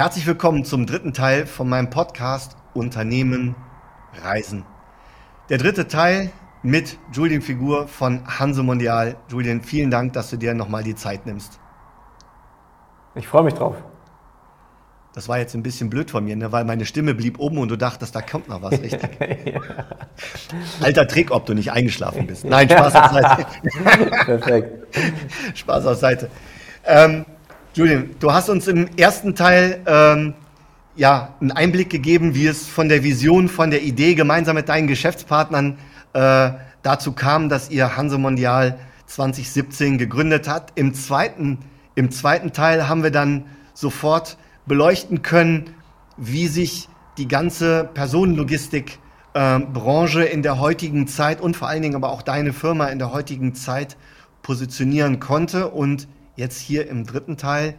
Herzlich willkommen zum dritten Teil von meinem Podcast Unternehmen Reisen. Der dritte Teil mit Julian Figur von Hanse Mondial. Julian, vielen Dank, dass du dir nochmal die Zeit nimmst. Ich freue mich drauf. Das war jetzt ein bisschen blöd von mir, ne? weil meine Stimme blieb oben und du dachtest, da kommt noch was, richtig? ja. Alter Trick, ob du nicht eingeschlafen bist. Nein, Spaß auf Seite. Perfekt. Spaß auf Seite. Ähm, Julian, du hast uns im ersten Teil ähm, ja, einen Einblick gegeben, wie es von der Vision, von der Idee gemeinsam mit deinen Geschäftspartnern äh, dazu kam, dass ihr Hanse Mondial 2017 gegründet hat. Im zweiten, Im zweiten Teil haben wir dann sofort beleuchten können, wie sich die ganze Personenlogistikbranche äh, in der heutigen Zeit und vor allen Dingen aber auch deine Firma in der heutigen Zeit positionieren konnte. Und jetzt hier im dritten Teil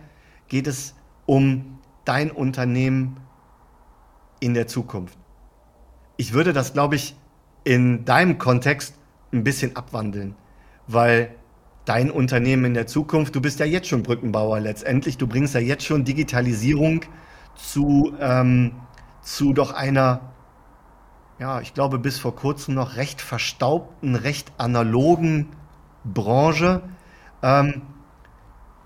geht es um dein Unternehmen in der Zukunft. Ich würde das, glaube ich, in deinem Kontext ein bisschen abwandeln, weil dein Unternehmen in der Zukunft, du bist ja jetzt schon Brückenbauer letztendlich, du bringst ja jetzt schon Digitalisierung zu, ähm, zu doch einer, ja, ich glaube bis vor kurzem noch recht verstaubten, recht analogen Branche. Ähm,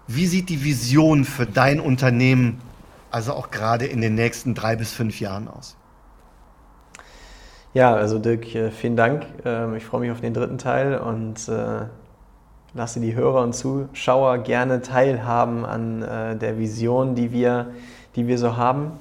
wie sieht die Vision für dein Unternehmen, also auch gerade in den nächsten drei bis fünf Jahren aus? Ja, also Dirk, äh, vielen Dank. Ähm, ich freue mich auf den dritten Teil und äh, lasse die Hörer und Zuschauer gerne teilhaben an äh, der Vision, die wir, die wir so haben.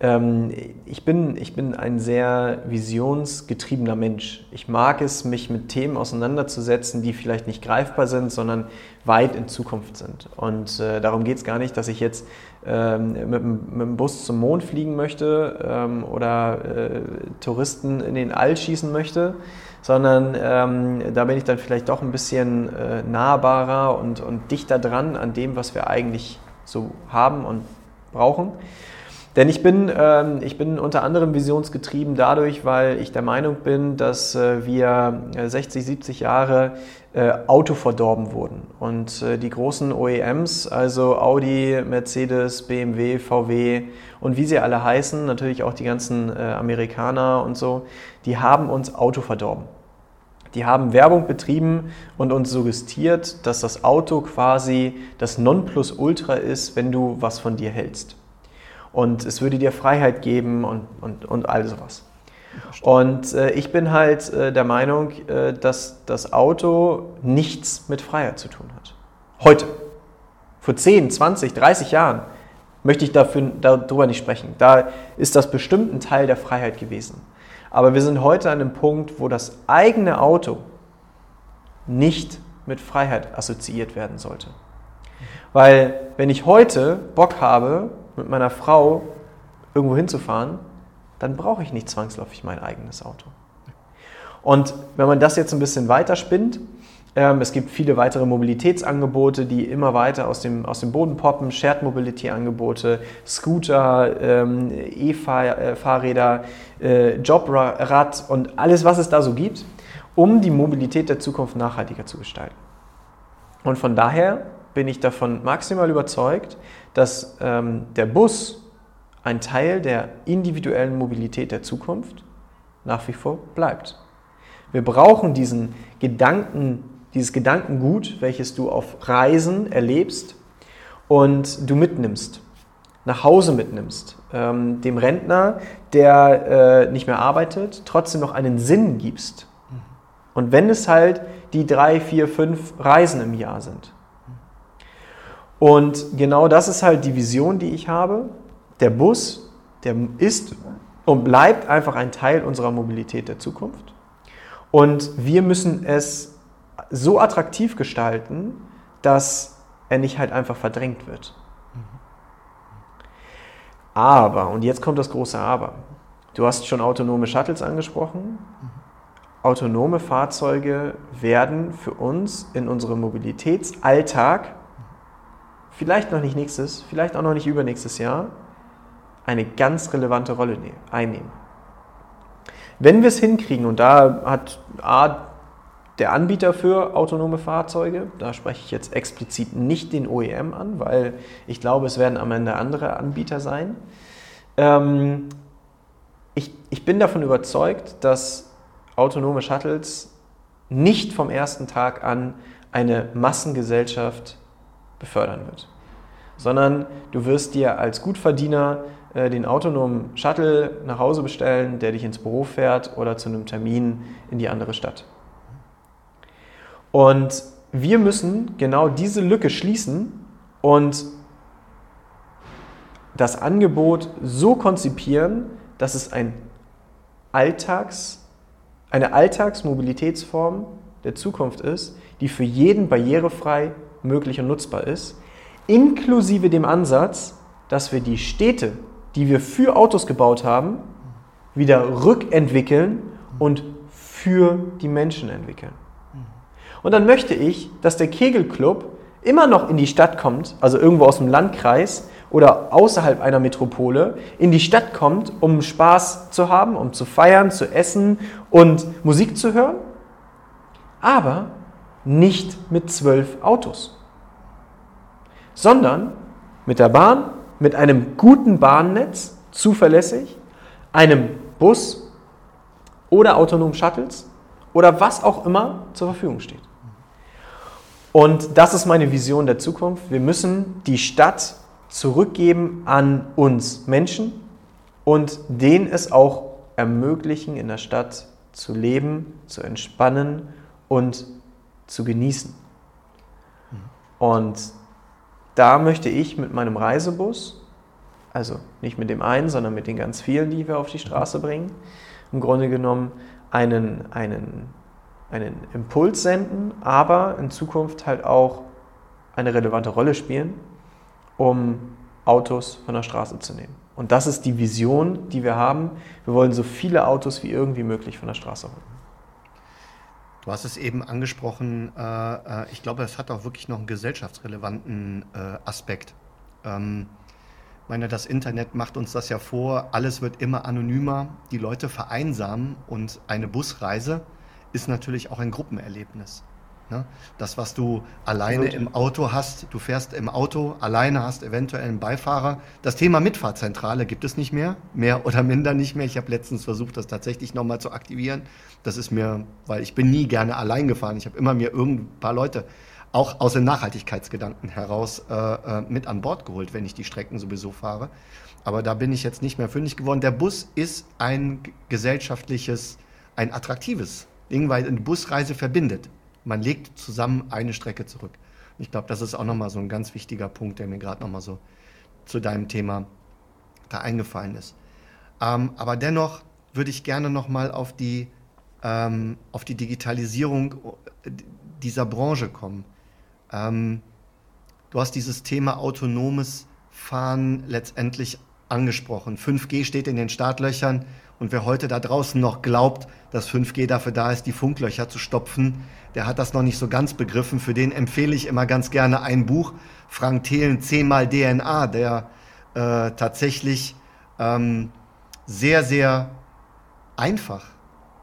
Ähm, ich, bin, ich bin ein sehr visionsgetriebener Mensch. Ich mag es, mich mit Themen auseinanderzusetzen, die vielleicht nicht greifbar sind, sondern weit in Zukunft sind. Und äh, darum geht es gar nicht, dass ich jetzt ähm, mit, mit, dem Bus zum Mond fliegen möchte ähm, oder äh, Touristen in den All schießen möchte, sondern ähm, da bin ich dann vielleicht doch ein bisschen äh, nahbarer und, und dichter dran an dem, was wir eigentlich so haben und brauchen. Denn ich bin, ähm, ich bin unter anderem visionsgetrieben dadurch, weil ich der Meinung bin, dass äh, wir 60, äh, 70 Jahre äh, autoverdorben wurden. Und äh, die großen OEMs, also Audi, Mercedes, BMW, VW und wie sie alle heißen, natürlich auch die ganzen äh, Amerikaner und so, die haben uns Auto verdorben. Die haben Werbung betrieben und uns suggestiert, dass das Auto quasi das Nonplusultra ist, wenn du was von dir hältst. Und es würde dir Freiheit geben und, und, und all sowas. Und äh, ich bin halt äh, der Meinung, äh, dass das Auto nichts mit Freiheit zu tun hat. Heute. Vor 10, 20, 30 Jahren möchte ich dafür, darüber nicht sprechen. Da ist das bestimmt ein Teil der Freiheit gewesen. Aber wir sind heute an einem Punkt, wo das eigene Auto nicht mit Freiheit assoziiert werden sollte. Weil wenn ich heute Bock habe, mit meiner Frau irgendwo hinzufahren, dann brauche ich nicht zwangsläufig mein eigenes Auto. Und wenn man das jetzt ein bisschen weiterspinnt, ähm, es gibt viele weitere Mobilitätsangebote, die immer weiter aus dem, aus dem Boden poppen, Shared Mobility Angebote, Scooter, ähm, E-Fahrräder, äh, Jobrad und alles, was es da so gibt, um die Mobilität der Zukunft nachhaltiger zu gestalten. Und von daher bin ich davon maximal überzeugt, dass ähm, der Bus ein Teil der individuellen Mobilität der Zukunft nach wie vor bleibt. Wir brauchen diesen Gedanken dieses Gedankengut, welches du auf Reisen erlebst und du mitnimmst, nach Hause mitnimmst, ähm, dem Rentner, der äh, nicht mehr arbeitet, trotzdem noch einen Sinn gibst. Und wenn es halt die drei, vier, fünf Reisen im Jahr sind. Und genau das ist halt die Vision, die ich habe. Der Bus, der ist und bleibt einfach ein Teil unserer Mobilität der Zukunft. Und wir müssen es so attraktiv gestalten, dass er nicht halt einfach verdrängt wird. Aber, und jetzt kommt das große Aber. Du hast schon autonome Shuttles angesprochen. Autonome Fahrzeuge werden für uns in unserem Mobilitätsalltag, vielleicht noch nicht nächstes, vielleicht auch noch nicht übernächstes Jahr, eine ganz relevante Rolle ne-, einnehmen. Wenn wir es hinkriegen, und da hat A, der Anbieter für autonome Fahrzeuge. Da spreche ich jetzt explizit nicht den OEM an, weil ich glaube, es werden am Ende andere Anbieter sein. Ähm, ich, ich bin davon überzeugt, dass autonome Shuttles nicht vom ersten Tag an eine Massengesellschaft befördern wird, sondern du wirst dir als Gutverdiener äh, den autonomen Shuttle nach Hause bestellen, der dich ins Büro fährt oder zu einem Termin in die andere Stadt. Und wir müssen genau diese Lücke schließen und das Angebot so konzipieren, dass es ein Alltags, eine Alltagsmobilitätsform der Zukunft ist, die für jeden barrierefrei möglich und nutzbar ist, inklusive dem Ansatz, dass wir die Städte, die wir für Autos gebaut haben, wieder rückentwickeln und für die Menschen entwickeln. Und dann möchte ich, dass der Kegelclub immer noch in die Stadt kommt, also irgendwo aus dem Landkreis oder außerhalb einer Metropole, in die Stadt kommt, um Spaß zu haben, um zu feiern, zu essen und Musik zu hören, aber nicht mit zwölf Autos, sondern mit der Bahn, mit einem guten Bahnnetz, zuverlässig, einem Bus oder autonomen Shuttles oder was auch immer zur Verfügung steht. Und das ist meine Vision der Zukunft. Wir müssen die Stadt zurückgeben an uns Menschen und denen es auch ermöglichen, in der Stadt zu leben, zu entspannen und zu genießen. Und da möchte ich mit meinem Reisebus, also nicht mit dem einen, sondern mit den ganz vielen, die wir auf die Straße bringen, im Grunde genommen einen, einen einen Impuls senden, aber in Zukunft halt auch eine relevante Rolle spielen, um Autos von der Straße zu nehmen. Und das ist die Vision, die wir haben. Wir wollen so viele Autos wie irgendwie möglich von der Straße holen. Du hast es eben angesprochen, äh, äh ich glaube, es hat auch wirklich noch einen gesellschaftsrelevanten äh, Aspekt. Ähm, ich meine, das Internet macht uns das ja vor, alles wird immer anonymer, die Leute vereinsamen und eine Busreise ist natürlich auch ein Gruppenerlebnis. Ne? Das, was du alleine im Auto hast, du fährst im Auto, alleine hast eventuell einen Beifahrer. Das Thema Mitfahrzentrale gibt es nicht mehr, mehr oder minder nicht mehr. Ich habe letztens versucht, das tatsächlich nochmal zu aktivieren. Das ist mir, weil ich bin nie gerne allein gefahren. Ich habe immer mir irgendein paar Leute auch aus den Nachhaltigkeitsgedanken heraus äh, äh, mit an Bord geholt, wenn ich die Strecken sowieso fahre. Aber da bin ich jetzt nicht mehr fündig geworden. Der Bus ist ein gesellschaftliches, ein attraktives Ding, weil eine Busreise verbindet. Man legt zusammen eine Strecke zurück. Ich glaube, das ist auch nochmal so ein ganz wichtiger Punkt, der mir gerade nochmal so zu deinem Thema da eingefallen ist. Ähm, aber dennoch würde ich gerne nochmal auf die, ähm, auf die Digitalisierung dieser Branche kommen. Ähm, du hast dieses Thema autonomes Fahren letztendlich angesprochen. 5G steht in den Startlöchern. Und wer heute da draußen noch glaubt, dass 5G dafür da ist, die Funklöcher zu stopfen, der hat das noch nicht so ganz begriffen. Für den empfehle ich immer ganz gerne ein Buch, Frank Thelen, 10 mal DNA, der äh, tatsächlich ähm, sehr, sehr einfach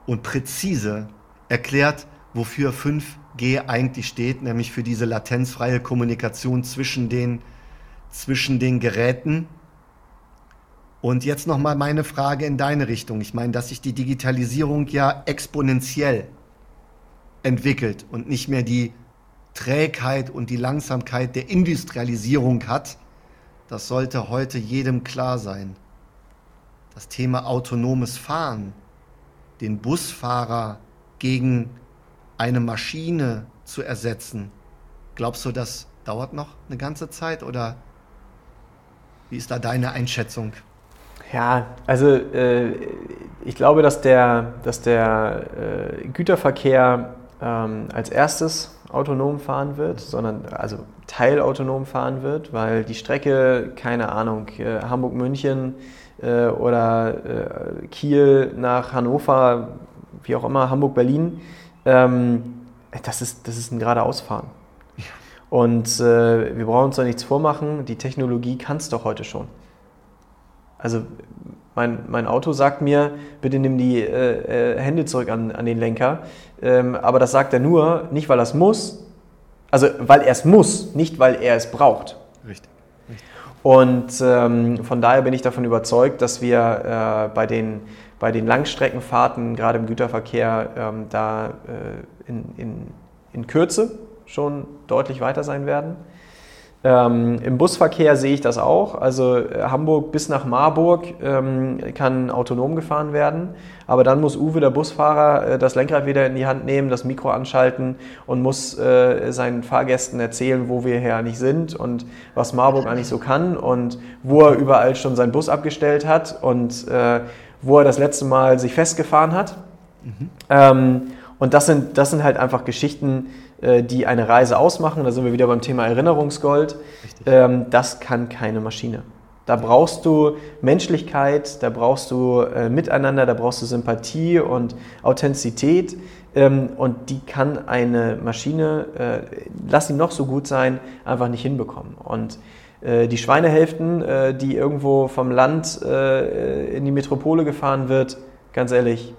und präzise erklärt, wofür 5G eigentlich steht, nämlich für diese latenzfreie Kommunikation zwischen den, zwischen den Geräten und jetzt nochmal meine Frage in deine Richtung. Ich meine, dass sich die Digitalisierung ja exponentiell entwickelt und nicht mehr die Trägheit und die Langsamkeit der Industrialisierung hat, das sollte heute jedem klar sein. Das Thema autonomes Fahren, den Busfahrer gegen eine Maschine zu ersetzen, glaubst du, das dauert noch eine ganze Zeit oder wie ist da deine Einschätzung? Ja, also äh, ich glaube, dass der, dass der äh, Güterverkehr ähm, als erstes autonom fahren wird, sondern also teilautonom fahren wird, weil die Strecke, keine Ahnung, äh, Hamburg-München äh, oder äh, Kiel nach Hannover, wie auch immer, Hamburg-Berlin, ähm, das, ist, das ist ein geradeausfahren. Und wir brauchen uns da nichts vormachen, die Technologie kann es doch heute schon. Also Mein, mein Auto sagt mir, bitte nimm die äh, äh, Hände zurück an, an den Lenker. Ähm, aber das sagt er nur, nicht weil er es muss, also weil er es muss, nicht weil er es braucht. Richtig. Und ähm, von daher bin ich davon überzeugt, dass wir äh, bei, den, bei den Langstreckenfahrten, gerade im Güterverkehr, ähm, da äh, in, in, in Kürze schon deutlich weiter sein werden. Ähm, Im Busverkehr sehe ich das auch. Also äh, Hamburg bis nach Marburg ähm, kann autonom gefahren werden. Aber dann muss Uwe, der Busfahrer, äh, das Lenkrad wieder in die Hand nehmen, das Mikro anschalten und muss äh, seinen Fahrgästen erzählen, wo wir hier eigentlich sind und was Marburg eigentlich so kann und wo er überall schon seinen Bus abgestellt hat und äh, wo er das letzte Mal sich festgefahren hat. Mhm. Ähm, und das sind, das sind halt einfach Geschichten, die eine Reise ausmachen. Da sind wir wieder beim Thema Erinnerungsgold. Ähm, das kann keine Maschine. Da brauchst du Menschlichkeit, da brauchst du äh, Miteinander, da brauchst du Sympathie und Authentizität. Ähm, und die kann eine Maschine, äh, lass sie noch so gut sein, einfach nicht hinbekommen. Und äh, die Schweinehälften, äh, die irgendwo vom Land äh, in die Metropole gefahren wird, ganz ehrlich,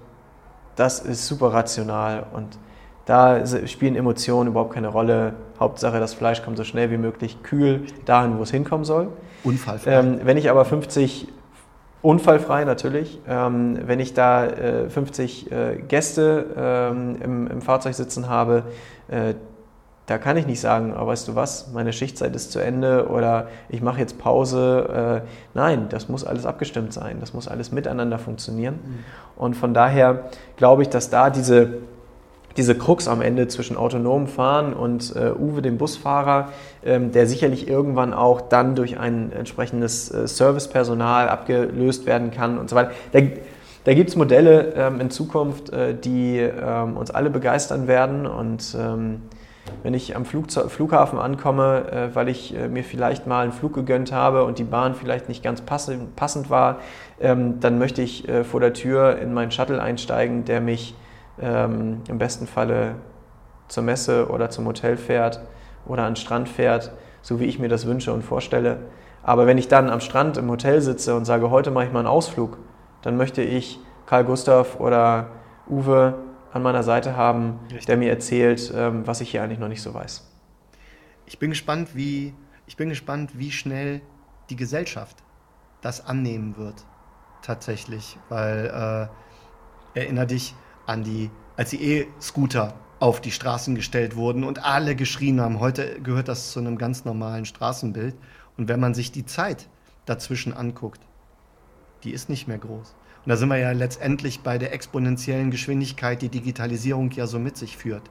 das ist super rational und da spielen Emotionen überhaupt keine Rolle. Hauptsache, das Fleisch kommt so schnell wie möglich kühl dahin, wo es hinkommen soll. Unfallfrei. Ähm, wenn ich aber 50, unfallfrei natürlich, ähm, wenn ich da äh, 50 äh, Gäste ähm, im, im, Fahrzeug sitzen habe, äh, da kann ich nicht sagen, oh, weißt du was, meine Schichtzeit ist zu Ende oder ich mache jetzt Pause. Äh, nein, das muss alles abgestimmt sein, das muss alles miteinander funktionieren. Mhm. Und von daher glaube ich, dass da diese diese Krux am Ende zwischen autonomem Fahren und äh, Uwe, dem Busfahrer, ähm, der sicherlich irgendwann auch dann durch ein entsprechendes äh, Servicepersonal abgelöst werden kann und so weiter. Da, da gibt es Modelle ähm, in Zukunft, äh, die ähm, uns alle begeistern werden und ähm, wenn ich am Flugze Flughafen ankomme, äh, weil ich äh, mir vielleicht mal einen Flug gegönnt habe und die Bahn vielleicht nicht ganz passend, passend war, ähm, dann möchte ich äh, vor der Tür in meinen Shuttle einsteigen, der mich ähm, im besten Falle zur Messe oder zum Hotel fährt oder an den Strand fährt, so wie ich mir das wünsche und vorstelle. Aber wenn ich dann am Strand im Hotel sitze und sage, heute mache ich mal einen Ausflug, dann möchte ich Karl Gustav oder Uwe an meiner Seite haben, Richtig. der mir erzählt, ähm, was ich hier eigentlich noch nicht so weiß. Ich bin gespannt, wie, ich bin gespannt, wie schnell die Gesellschaft das annehmen wird, tatsächlich. Weil, äh, erinnere dich, an die, als die E-Scooter auf die Straßen gestellt wurden und alle geschrien haben. Heute gehört das zu einem ganz normalen Straßenbild. Und wenn man sich die Zeit dazwischen anguckt, die ist nicht mehr groß. Und da sind wir ja letztendlich bei der exponentiellen Geschwindigkeit, die Digitalisierung ja so mit sich führt.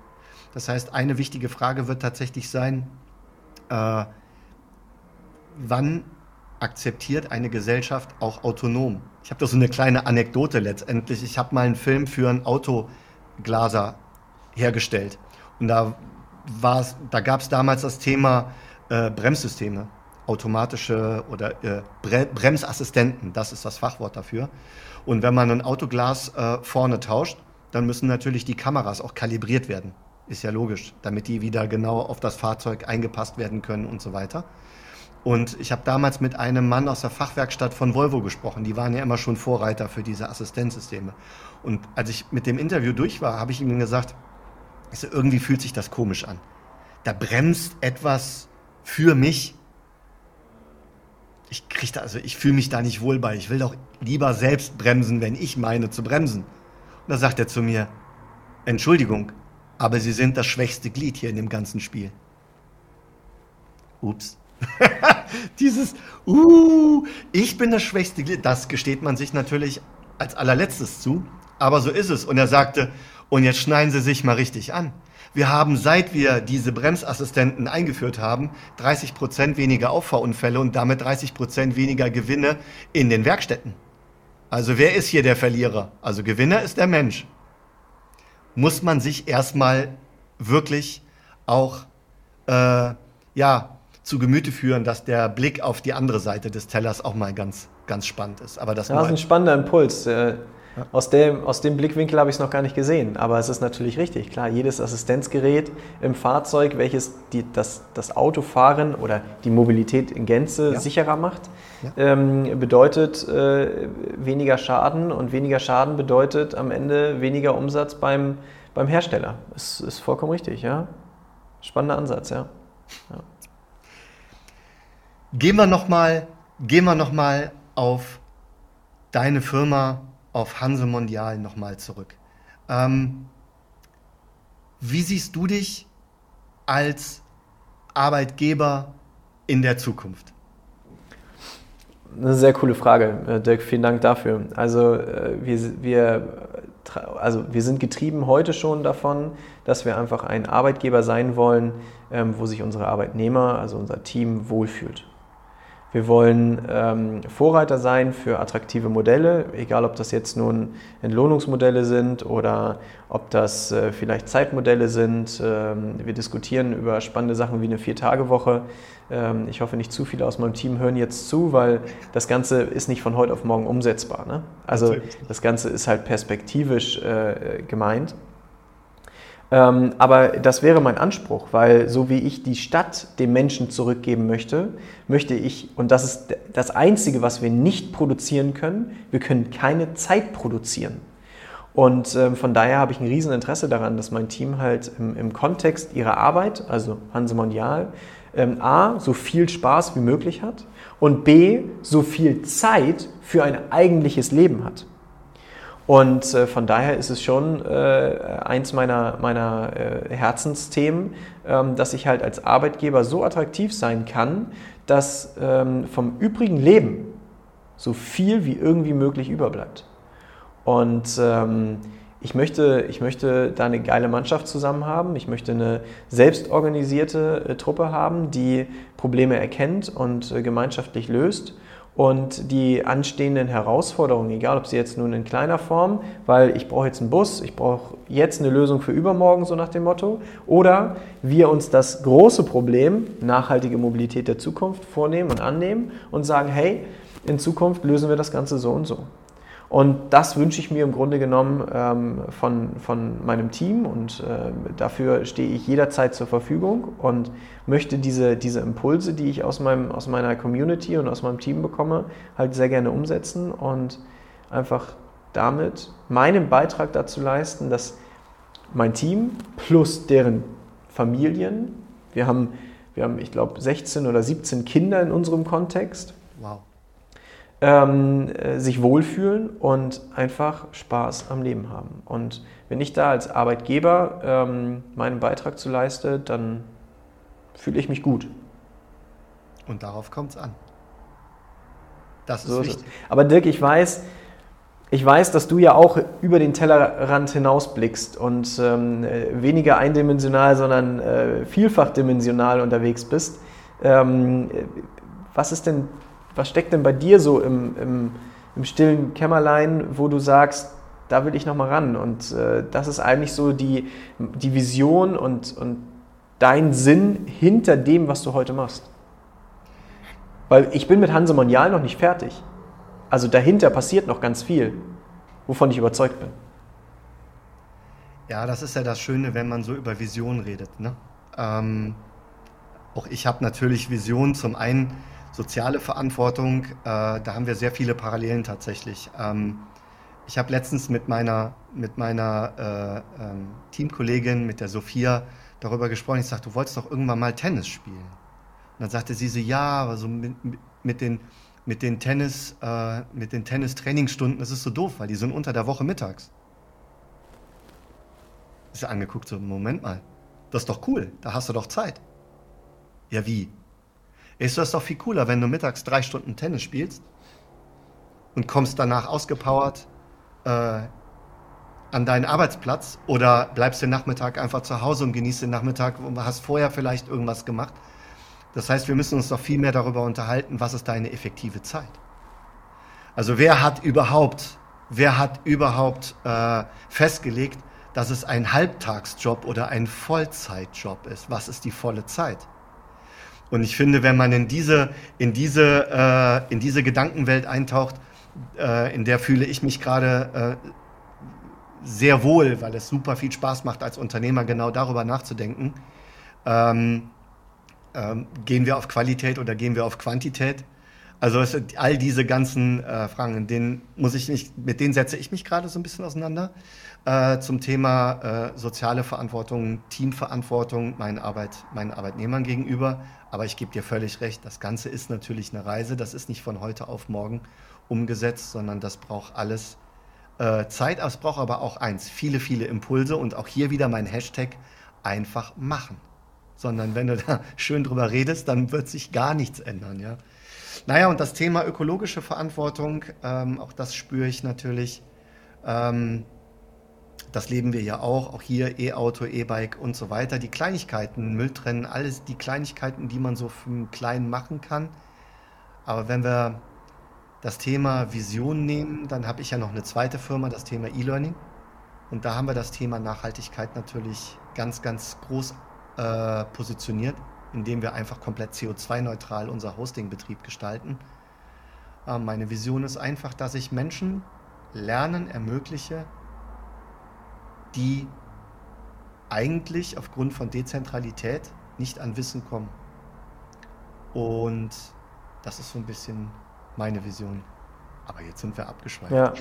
Das heißt, eine wichtige Frage wird tatsächlich sein, äh, wann akzeptiert eine Gesellschaft auch autonom. Ich habe da so eine kleine Anekdote letztendlich. Ich habe mal einen Film für einen Autoglaser hergestellt. Und da, da gab es damals das Thema äh, Bremssysteme, automatische oder äh, Bre Bremsassistenten, das ist das Fachwort dafür. Und wenn man ein Autoglas äh, vorne tauscht, dann müssen natürlich die Kameras auch kalibriert werden. Ist ja logisch, damit die wieder genau auf das Fahrzeug eingepasst werden können und so weiter. Und ich habe damals mit einem Mann aus der Fachwerkstatt von Volvo gesprochen. Die waren ja immer schon Vorreiter für diese Assistenzsysteme. Und als ich mit dem Interview durch war, habe ich ihm gesagt, irgendwie fühlt sich das komisch an. Da bremst etwas für mich. Ich kriege da, also ich fühle mich da nicht wohl bei. Ich will doch lieber selbst bremsen, wenn ich meine zu bremsen. Und da sagt er zu mir, Entschuldigung, aber Sie sind das schwächste Glied hier in dem ganzen Spiel. Ups. Dieses, uh, ich bin das schwächste Glied, das gesteht man sich natürlich als allerletztes zu. Aber so ist es. Und er sagte, und jetzt schneiden Sie sich mal richtig an. Wir haben, seit wir diese Bremsassistenten eingeführt haben, 30 Prozent weniger Auffahrunfälle und damit 30 Prozent weniger Gewinne in den Werkstätten. Also wer ist hier der Verlierer? Also Gewinner ist der Mensch. Muss man sich erstmal wirklich auch, äh, ja, zu Gemüte führen, dass der Blick auf die andere Seite des Tellers auch mal ganz, ganz spannend ist. Aber das, ja, das ist ein spannender Impuls. Äh, Ja. Aus, dem, aus dem Blickwinkel habe ich es noch gar nicht gesehen, aber es ist natürlich richtig. Klar, jedes Assistenzgerät im Fahrzeug, welches die, das, das Autofahren oder die Mobilität in Gänze ja. sicherer macht, ja. ähm, bedeutet äh, weniger Schaden und weniger Schaden bedeutet am Ende weniger Umsatz beim, beim Hersteller. Das ist vollkommen richtig, ja. Spannender Ansatz, ja. Gehen wir nochmal noch auf deine Firma, auf Hanse Mondial nochmal zurück. Ähm, wie siehst du dich als Arbeitgeber in der Zukunft? Eine sehr coole Frage, äh, Dirk. Vielen Dank dafür. Also äh, wir, wir, also wir sind getrieben heute schon davon, dass wir einfach ein Arbeitgeber sein wollen, ähm, wo sich unsere Arbeitnehmer, also unser Team, wohlfühlt. Wir wollen ähm, Vorreiter sein für attraktive Modelle, egal ob das jetzt nun Entlohnungsmodelle sind oder ob das äh, vielleicht Zeitmodelle sind. Ähm, wir diskutieren über spannende Sachen wie eine Vier-Tage-Woche. Ähm, ich hoffe, nicht zu viele aus meinem Team hören jetzt zu, weil das Ganze ist nicht von heute auf morgen umsetzbar. Ne? Also das Ganze ist halt perspektivisch äh, gemeint. Ähm, aber das wäre mein Anspruch, weil so wie ich die Stadt dem Menschen zurückgeben möchte, möchte ich, und das ist das Einzige, was wir nicht produzieren können, wir können keine Zeit produzieren. Und ähm, von daher habe ich ein Rieseninteresse daran, dass mein Team halt im, im Kontext ihrer Arbeit, also Hanse Mondial, ähm, A, so viel Spaß wie möglich hat und B, so viel Zeit für ein eigentliches Leben hat. Und äh, von daher ist es schon äh, eins meiner, meiner äh, Herzensthemen, ähm, dass ich halt als Arbeitgeber so attraktiv sein kann, dass ähm, vom übrigen Leben so viel wie irgendwie möglich überbleibt. Und ähm, ich, möchte, ich möchte da eine geile Mannschaft zusammen haben. Ich möchte eine selbstorganisierte äh, Truppe haben, die Probleme erkennt und äh, gemeinschaftlich löst und die anstehenden Herausforderungen, egal ob sie jetzt nun in kleiner Form, weil ich brauche jetzt einen Bus, ich brauche jetzt eine Lösung für übermorgen, so nach dem Motto, oder wir uns das große Problem, nachhaltige Mobilität der Zukunft, vornehmen und annehmen und sagen, hey, in Zukunft lösen wir das Ganze so und so. Und das wünsche ich mir im Grunde genommen ähm, von, von meinem Team und äh, dafür stehe ich jederzeit zur Verfügung und möchte diese, diese Impulse, die ich aus, meinem, aus meiner Community und aus meinem Team bekomme, halt sehr gerne umsetzen und einfach damit meinen Beitrag dazu leisten, dass mein Team plus deren Familien, wir haben, wir haben ich glaube, 16 oder 17 Kinder in unserem Kontext. Wow ähm, äh, sich wohlfühlen und einfach Spaß am Leben haben. Und wenn ich da als Arbeitgeber ähm, meinen Beitrag zu leiste, dann fühle ich mich gut. Und darauf kommt es an. Das ist so wichtig. Ist Aber Dirk, ich weiß, ich weiß, dass du ja auch über den Tellerrand hinausblickst und ähm, weniger eindimensional, sondern äh, vielfachdimensional unterwegs bist. Ähm, was ist denn was steckt denn bei dir so im, im, im stillen Kämmerlein, wo du sagst, da will ich nochmal ran? Und äh, das ist eigentlich so die, die Vision und, und dein Sinn hinter dem, was du heute machst. Weil ich bin mit Hanse Monial noch nicht fertig. Also dahinter passiert noch ganz viel, wovon ich überzeugt bin. Ja, das ist ja das Schöne, wenn man so über Vision redet. Ne? Ähm, auch ich habe natürlich Visionen. Zum einen soziale Verantwortung, äh, da haben wir sehr viele Parallelen tatsächlich. Ähm, ich habe letztens mit meiner, mit meiner äh, ähm, Teamkollegin, mit der Sophia, darüber gesprochen. Ich sagte, du wolltest doch irgendwann mal Tennis spielen. Und dann sagte sie so, ja, aber so mit, mit den, mit den Tennis, äh, mit den Tennis-Trainingsstunden, das ist so doof, weil die sind unter der Woche mittags. Ist ja angeguckt, so, Moment mal, das ist doch cool, da hast du doch Zeit. Ja, wie? Ist das doch viel cooler, wenn du mittags drei Stunden Tennis spielst und kommst danach ausgepowert äh, an deinen Arbeitsplatz oder bleibst den Nachmittag einfach zu Hause und genießt den Nachmittag und hast vorher vielleicht irgendwas gemacht. Das heißt, wir müssen uns doch viel mehr darüber unterhalten, was ist deine effektive Zeit. Also wer hat überhaupt, wer hat überhaupt äh, festgelegt, dass es ein Halbtagsjob oder ein Vollzeitjob ist? Was ist die volle Zeit? Und ich finde, wenn man in diese, in diese, äh, in diese Gedankenwelt eintaucht, äh, in der fühle ich mich gerade äh, sehr wohl, weil es super viel Spaß macht, als Unternehmer genau darüber nachzudenken. Ähm, ähm, gehen wir auf Qualität oder gehen wir auf Quantität? Also es, all diese ganzen äh, Fragen, denen muss ich nicht, mit denen setze ich mich gerade so ein bisschen auseinander. Äh, zum Thema äh, soziale Verantwortung, Teamverantwortung meinen, Arbeit, meinen Arbeitnehmern gegenüber. Aber ich gebe dir völlig recht, das Ganze ist natürlich eine Reise. Das ist nicht von heute auf morgen umgesetzt, sondern das braucht alles äh, Zeit. Es braucht aber auch eins, viele, viele Impulse und auch hier wieder mein Hashtag einfach machen. Sondern wenn du da schön drüber redest, dann wird sich gar nichts ändern. Ja? Naja, und das Thema ökologische Verantwortung, ähm, auch das spüre ich natürlich. Ähm, das leben wir ja auch, auch hier E-Auto, E-Bike und so weiter. Die Kleinigkeiten, Müll trennen, alles die Kleinigkeiten, die man so für einen Kleinen machen kann. Aber wenn wir das Thema Vision nehmen, dann habe ich ja noch eine zweite Firma, das Thema E-Learning. Und da haben wir das Thema Nachhaltigkeit natürlich ganz, ganz groß äh, positioniert, indem wir einfach komplett CO2-neutral unser Hostingbetrieb gestalten. Äh, meine Vision ist einfach, dass ich Menschen Lernen ermögliche, die eigentlich aufgrund von Dezentralität nicht an Wissen kommen. Und das ist so ein bisschen meine Vision. Aber jetzt sind wir abgeschweift. Ja,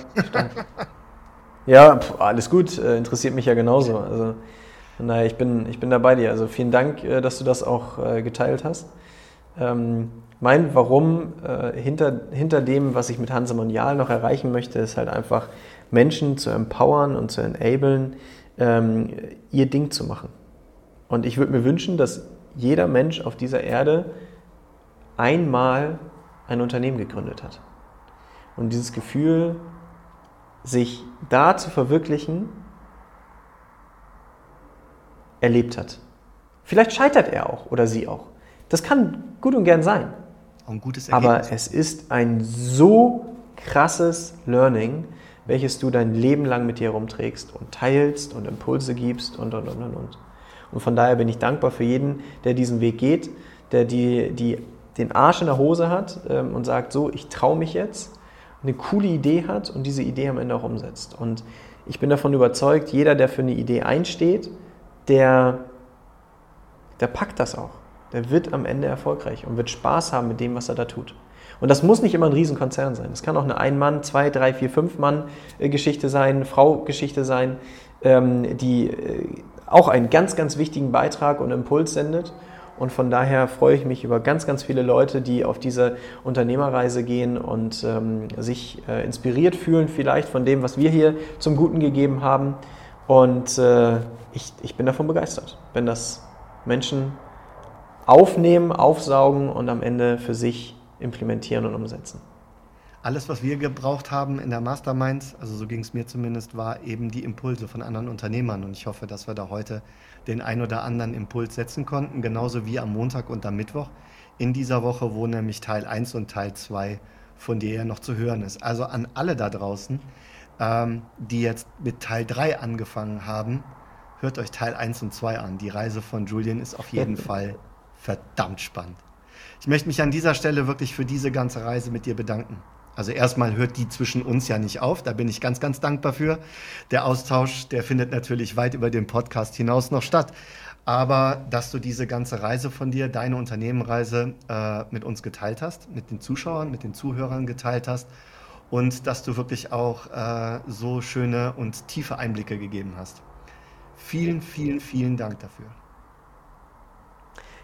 ja, pf, alles gut, äh, interessiert mich ja genauso. Also, naja, ich bin, ich bin da bei dir. Also vielen Dank, äh, dass du das auch äh, geteilt hast. Ähm, mein Warum äh, hinter, hinter dem, was ich mit Hanse Mondial noch erreichen möchte, ist halt einfach Menschen zu empowern und zu enablen, ähm, ihr Ding zu machen. Und ich würde mir wünschen, dass jeder Mensch auf dieser Erde einmal ein Unternehmen gegründet hat. Und dieses Gefühl, sich da zu verwirklichen, erlebt hat. Vielleicht scheitert er auch oder sie auch. Das kann gut und gern sein. Ein gutes Ergebnis. Aber es ist ein so krasses Learning, welches du dein Leben lang mit dir herumträgst und teilst und Impulse gibst und, und, und, und, und. Und von daher bin ich dankbar für jeden, der diesen Weg geht, der die, die den Arsch in der Hose hat ähm, und sagt, so, ich traue mich jetzt, eine coole Idee hat und diese Idee am Ende auch umsetzt. Und ich bin davon überzeugt, jeder, der für eine Idee einsteht, der, der packt das auch. Der wird am Ende erfolgreich und wird Spaß haben mit dem, was er da tut. Und das muss nicht immer ein Riesenkonzern sein. Es kann auch eine Ein-Mann-, Zwei-, Drei-, Vier-, Fünf-Mann-Geschichte sein, Frau-Geschichte sein, ähm, die äh, auch einen ganz, ganz wichtigen Beitrag und Impuls sendet. Und von daher freue ich mich über ganz, ganz viele Leute, die auf diese Unternehmerreise gehen und ähm, sich äh, inspiriert fühlen, vielleicht von dem, was wir hier zum Guten gegeben haben. Und äh, ich, ich bin davon begeistert, wenn das Menschen aufnehmen, aufsaugen und am Ende für sich implementieren und umsetzen. Alles, was wir gebraucht haben in der Mastermind, also so ging es mir zumindest, war eben die Impulse von anderen Unternehmern. Und ich hoffe, dass wir da heute den ein oder anderen Impuls setzen konnten, genauso wie am Montag und am Mittwoch in dieser Woche, wo nämlich Teil 1 und Teil 2 von dir ja noch zu hören ist. Also an alle da draußen, ähm, die jetzt mit Teil 3 angefangen haben, hört euch Teil 1 und 2 an. Die Reise von Julian ist auf jeden Fall verdammt spannend. Ich möchte mich an dieser Stelle wirklich für diese ganze Reise mit dir bedanken. Also erstmal hört die zwischen uns ja nicht auf, da bin ich ganz, ganz dankbar für. Der Austausch, der findet natürlich weit über den Podcast hinaus noch statt. Aber dass du diese ganze Reise von dir, deine Unternehmenreise äh, mit uns geteilt hast, mit den Zuschauern, mit den Zuhörern geteilt hast und dass du wirklich auch äh, so schöne und tiefe Einblicke gegeben hast. Vielen, vielen, vielen Dank dafür.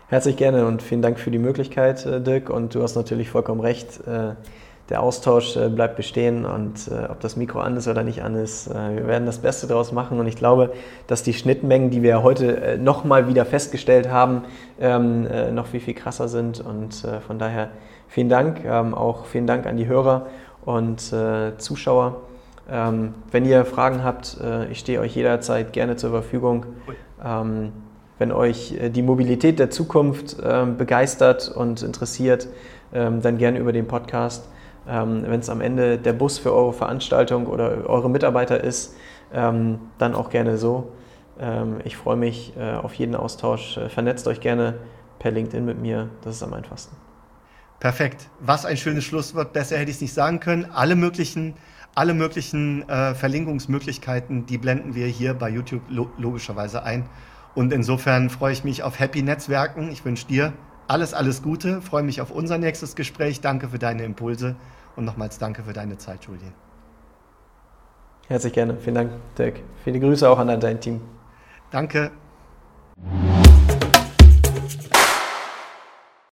Herzlich gerne und vielen Dank für die Möglichkeit, äh, Dirk. Und du hast natürlich vollkommen recht. Äh, der Austausch äh, bleibt bestehen und ob das Mikro an ist oder nicht an ist, wir werden das Beste daraus machen. Und ich glaube, dass die Schnittmengen, die wir heute nochmal wieder festgestellt haben, ähm, noch viel, viel krasser sind. Und von daher vielen Dank. Ähm, auch vielen Dank an die Hörer und Zuschauer. Ähm, wenn ihr Fragen habt, ich stehe euch jederzeit gerne zur Verfügung. Wenn euch äh, die Mobilität der Zukunft ähm, begeistert und interessiert, ähm, dann gerne über den Podcast. Ähm, wenn es am Ende der Bus für eure Veranstaltung oder eure Mitarbeiter ist, dann auch gerne so. ich freue mich äh, auf jeden Austausch. Äh, vernetzt euch gerne per LinkedIn mit mir. Das ist am einfachsten. Perfekt. Was ein schönes Schlusswort. Besser hätte ich es nicht sagen können. Alle möglichen, alle möglichen Verlinkungsmöglichkeiten, die blenden wir hier bei YouTube lo logischerweise ein. Und insofern freue ich mich auf Happy Netzwerken. Ich wünsche dir alles, alles Gute. Freue mich auf unser nächstes Gespräch. Danke für deine Impulse und nochmals danke für deine Zeit, Julien. Herzlich gerne. Vielen Dank, Dirk. Viele Grüße auch an dein Team. Danke.